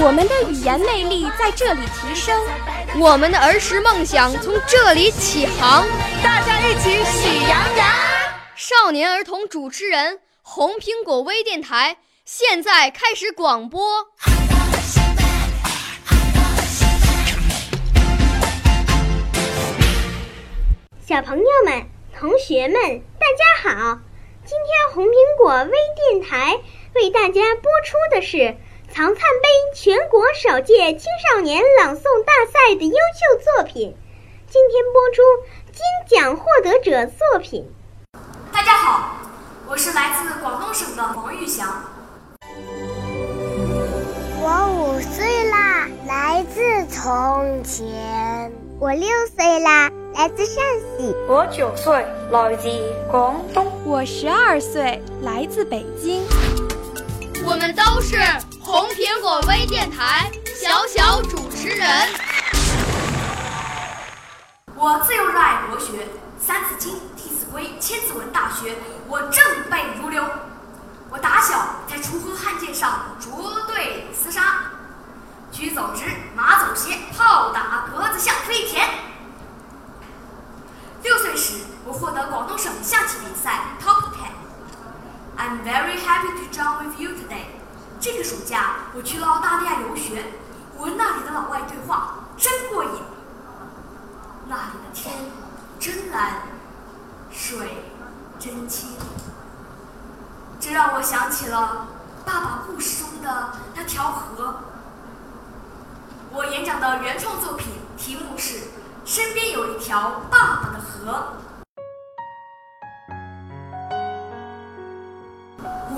我们的语言魅力在这里提升，我们的儿时梦想从这里起航。大家一起喜羊羊。少年儿童主持人，红苹果微电台现在开始广播。小朋友们、同学们，大家好！今天红苹果微电台为大家播出的是藏灿杯全国首届青少年朗诵大赛的优秀作品。今天播出金奖获得者作品。大家好，我是来自广东省的王玉祥。我五岁啦，来自从前。我六岁啦，来自陕西。我九岁，来自广东。我十二岁，来自北京。我们都是红苹果微电台小小主持人。我自幼热爱国学，《三字经》《弟子规》《千字文》大学，我正背如流。我打小在锄禾汉界上捉对厮杀，举走直，马走斜，炮打格子像飞田。六岁时，我获得广东省象棋比赛 Top Ten。I'm very happy to join with you today。这个暑假我去了澳大利亚游学，我跟那里的老外对话，真过瘾。那里的天真蓝，水真清。这让我想起了爸爸故事中的那条河。我演讲的原创作品题目是《身边有一条爸爸的河》。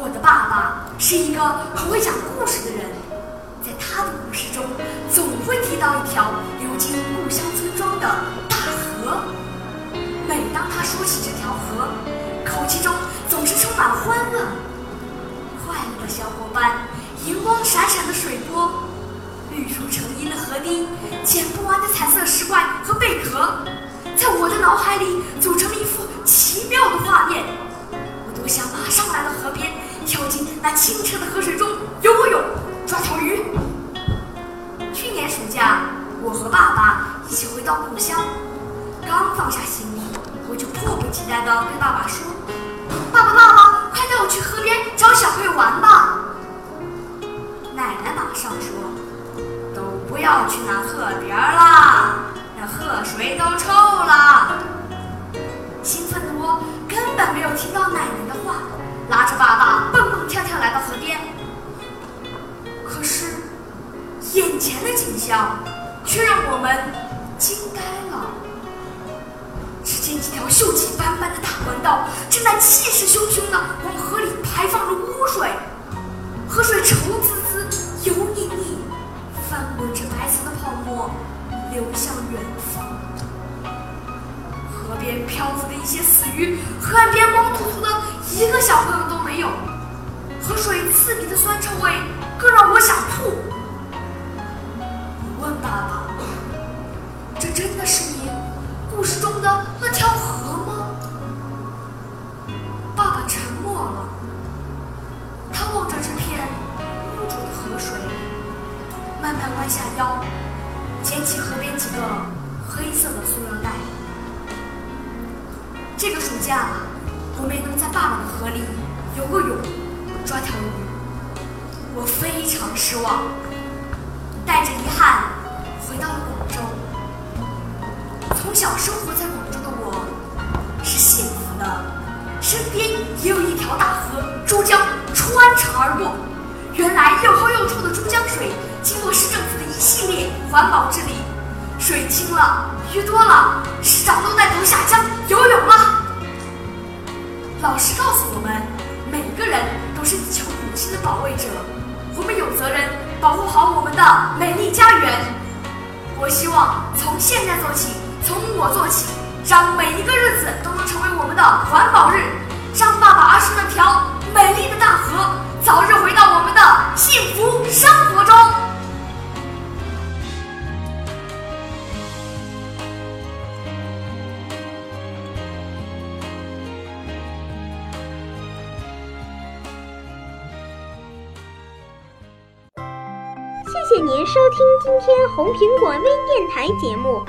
我的爸爸是一个很会讲故事的人，河堤，剪不完的彩色石块和贝壳，在我的脑海里组成了一幅奇妙的画面。我多想马上来到河边，跳进那清澈的河水中游泳，抓条鱼。去年暑假，我和爸爸一起回到故乡，刚放下行李，我就迫不及待地对爸爸说：“爸爸，爸爸，快带我去河边找小朋友玩吧！”奶奶马上说：“要去那河边啦，那河水都臭了。”兴奋的我根本没有听到奶奶的话，拉着爸爸蹦蹦跳跳来到河边。可是，眼前的景象却让我们惊呆了。只见几条锈迹斑斑的大管道正在气势汹汹地往河里排放着污水，河水稠滋滋、油腻腻，翻滚着白色的泡沫，流向远方。河边漂浮的一些死鱼，河岸边光秃秃的，一个小朋友都没有。河水刺鼻的酸臭味更让我想吐。慢慢弯下腰，捡起河边几个黑色的塑料袋。这个暑假，我没能在爸爸的河里游个泳，抓条鱼，我非常失望，带着遗憾回到了广州。从小生活在广州的我，是幸福的，身边也有一条大河珠江穿肠而过。原来又黑又臭的珠江水，经过市政府的一系列环保治理水清了鱼多了市长都带头下江游泳了。老师告诉我们每个人都是地球母亲的保卫者我们有责任保护好我们的美丽家园。我希望从现在做起从我做起让每一个日子都能成为我们的环保日让爸爸阿叔那条美丽的大河谢您收听今天红苹果微电台节目，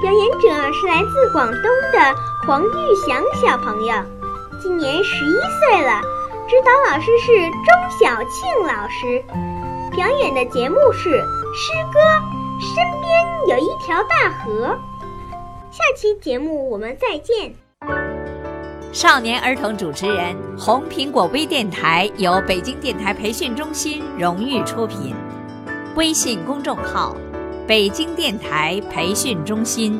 表演者是来自广东的黄玉祥小朋友，今年十一岁了，指导老师是钟小庆老师，表演的节目是诗歌《身边有一条大河》。下期节目我们再见。少年儿童主持人，红苹果微电台由北京电台培训中心荣誉出品。微信公众号：北京电台培训中心。